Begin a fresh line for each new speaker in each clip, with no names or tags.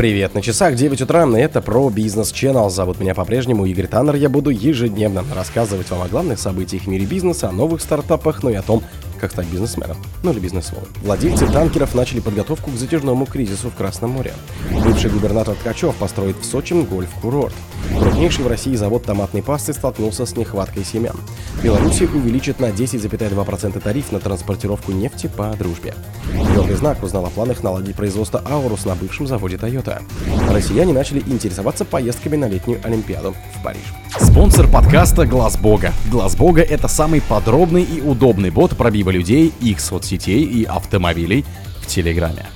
Привет, на часах 9 утра, и это про бизнес Channel. Зовут меня по-прежнему Игорь Таннер. Я буду ежедневно рассказывать вам о главных событиях в мире бизнеса, о новых стартапах, ну и о том, как стать бизнесменом, ну или бизнесвомен. Владельцы танкеров начали подготовку к затяжному кризису в Красном море. Бывший губернатор Ткачев построит в Сочи гольф-курорт. Крупнейший в России завод томатной пасты столкнулся с нехваткой семян. Беларусь увеличит на 10,2% тариф на транспортировку нефти по дружбе. Твердый знак узнал о планах наладить производство Аурус на бывшем заводе Toyota. Россияне начали интересоваться поездками на летнюю Олимпиаду в Париж.
Спонсор подкаста Глаз Бога. Глаз Бога это самый подробный и удобный бот пробива людей, их соцсетей и автомобилей в Телеграме.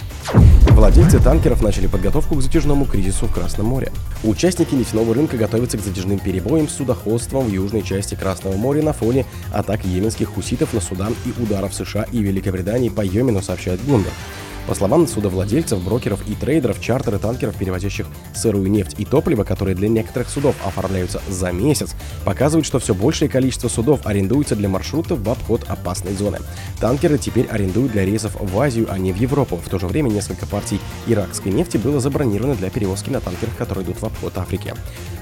Владельцы танкеров начали подготовку к затяжному кризису в Красном море. Участники нефтяного рынка готовятся к затяжным перебоям с судоходством в южной части Красного моря на фоне атак йеменских хуситов на Судан и ударов США и Великобритании по Йемену, сообщает Bloomberg. По словам судовладельцев, брокеров и трейдеров, чартеры танкеров, перевозящих сырую нефть и топливо, которые для некоторых судов оформляются за месяц, показывают, что все большее количество судов арендуется для маршрутов в обход опасной зоны. Танкеры теперь арендуют для рейсов в Азию, а не в Европу. В то же время несколько партий иракской нефти было забронировано для перевозки на танкерах, которые идут в обход Африки.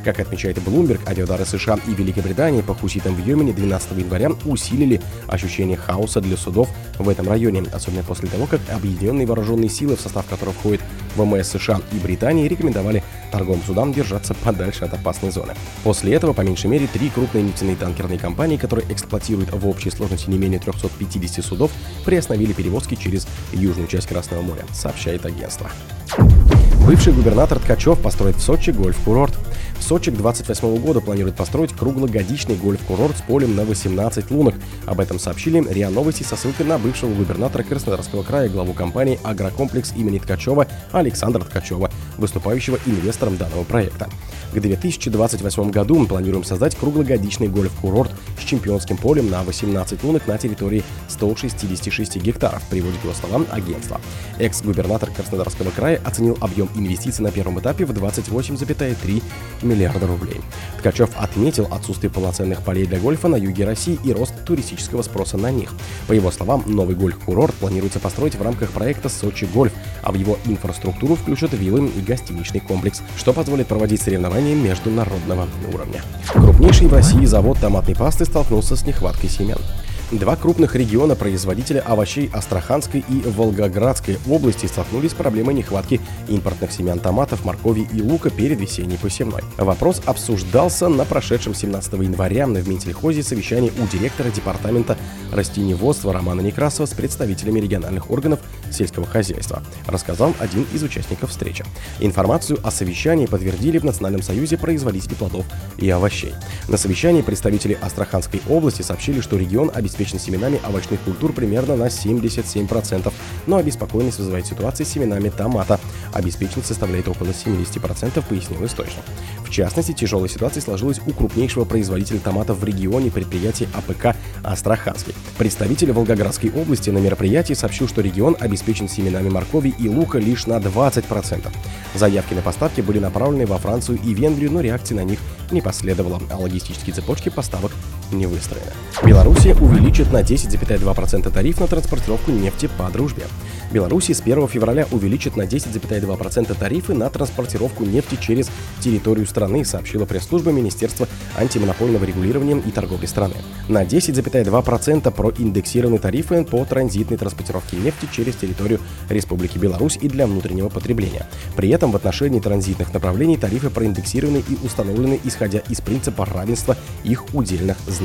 Как отмечает Bloomberg, авиадары США и Великобритании по хуситам в Йемене 12 января усилили ощущение хаоса для судов в этом районе, особенно после того, как объединенные вооруженные силы, в состав которых входит ВМС США и Британии, рекомендовали торговым судам держаться подальше от опасной зоны. После этого, по меньшей мере, три крупные нефтяные танкерные компании, которые эксплуатируют в общей сложности не менее 350 судов, приостановили перевозки через южную часть Красного моря, сообщает агентство. Бывший губернатор Ткачев построит в Сочи гольф-курорт. Сочи к 28 году планирует построить круглогодичный гольф-курорт с полем на 18 лунок. Об этом сообщили РИА Новости со ссылкой на бывшего губернатора Краснодарского края, главу компании «Агрокомплекс» имени Ткачева Александра Ткачева, выступающего инвестором данного проекта. К 2028 году мы планируем создать круглогодичный гольф-курорт с чемпионским полем на 18 лунок на территории 166 гектаров, приводит его словам агентства. Экс-губернатор Краснодарского края оценил объем инвестиций на первом этапе в 28,3 миллиарда рублей. Ткачев отметил отсутствие полноценных полей для гольфа на юге России и рост туристического спроса на них. По его словам, новый гольф-курорт планируется построить в рамках проекта «Сочи Гольф», а в его инфраструктуру включат виллы и гостиничный комплекс, что позволит проводить соревнования международного уровня. Крупнейший в России завод томатной пасты столкнулся с нехваткой семян. Два крупных региона производителя овощей Астраханской и Волгоградской области столкнулись с проблемой нехватки импортных семян томатов, моркови и лука перед весенней посевной. Вопрос обсуждался на прошедшем 17 января в Минсельхозе совещании у директора департамента растениеводства Романа Некрасова с представителями региональных органов сельского хозяйства, рассказал один из участников встречи. Информацию о совещании подтвердили в Национальном союзе производителей плодов и овощей. На совещании представители Астраханской области сообщили, что регион обеспечивает обеспечен семенами овощных культур примерно на 77%, но обеспокоенность вызывает ситуация с семенами томата. Обеспеченность составляет около 70%, пояснил источник. В частности, тяжелая ситуация сложилась у крупнейшего производителя томатов в регионе предприятия АПК «Астраханский». Представитель Волгоградской области на мероприятии сообщил, что регион обеспечен семенами моркови и лука лишь на 20%. Заявки на поставки были направлены во Францию и Венгрию, но реакции на них не последовало, а логистические цепочки поставок не выстроены. Белоруссия увеличит на 10,2% тариф на транспортировку нефти по дружбе. Беларусь с 1 февраля увеличит на 10,2% тарифы на транспортировку нефти через территорию страны, сообщила пресс-служба Министерства антимонопольного регулирования и торговли страны. На 10,2% проиндексированы тарифы по транзитной транспортировке нефти через территорию Республики Беларусь и для внутреннего потребления. При этом в отношении транзитных направлений тарифы проиндексированы и установлены исходя из принципа равенства их удельных значений,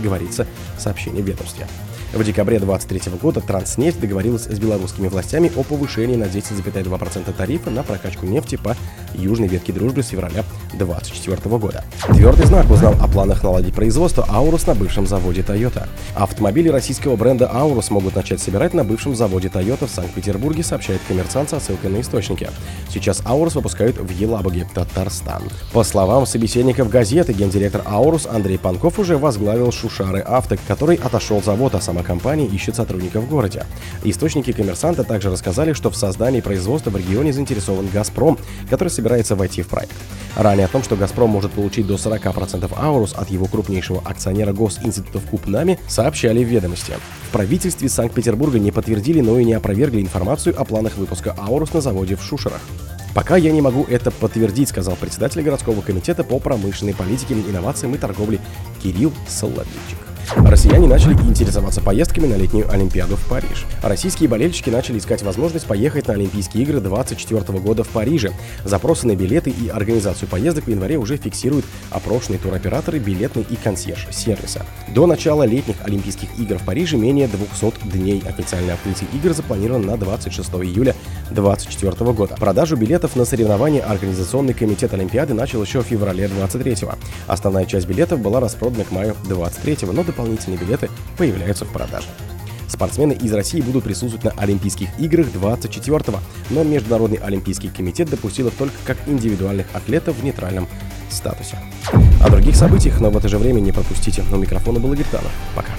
говорится в сообщении ведомства. В декабре 2023 года Транснефть договорилась с белорусскими властями о повышении на 10,2% тарифа на прокачку нефти по южной ветке дружбы с февраля 2024 года. Твердый знак узнал о планах наладить производство Аурус на бывшем заводе Toyota. Автомобили российского бренда Аурус могут начать собирать на бывшем заводе Toyota в Санкт-Петербурге, сообщает коммерсант со ссылкой на источники. Сейчас Аурус выпускают в Елабуге, Татарстан. По словам собеседников газеты, гендиректор Аурус Андрей Панков уже возглавил Шушары Авто, который отошел завод, а сама компания ищет сотрудников в городе. Источники коммерсанта также рассказали, что в создании производства в регионе заинтересован «Газпром», который собирается войти в проект. Ранее о том, что «Газпром» может получить до 40% «Аурус» от его крупнейшего акционера госинститутов Купнами, сообщали в ведомости. В правительстве Санкт-Петербурга не подтвердили, но и не опровергли информацию о планах выпуска «Аурус» на заводе в Шушерах. Пока я не могу это подтвердить, сказал председатель городского комитета по промышленной политике, инновациям и торговле Кирилл Соловейчик. Россияне начали интересоваться поездками на летнюю Олимпиаду в Париж. Российские болельщики начали искать возможность поехать на Олимпийские игры 2024 года в Париже. Запросы на билеты и организацию поездок в январе уже фиксируют опрошенные туроператоры, билетный и консьерж сервиса. До начала летних Олимпийских игр в Париже менее 200 дней. Официальное открытие игр запланировано на 26 июля 2024 года. Продажу билетов на соревнования Организационный комитет Олимпиады начал еще в феврале 23 Основная часть билетов была распродана к маю 23 но до дополнительные билеты появляются в продаже. Спортсмены из России будут присутствовать на Олимпийских играх 24-го, но Международный Олимпийский комитет допустил их только как индивидуальных атлетов в нейтральном статусе. О других событиях, но в это же время не пропустите. У микрофона был Игорь. Пока.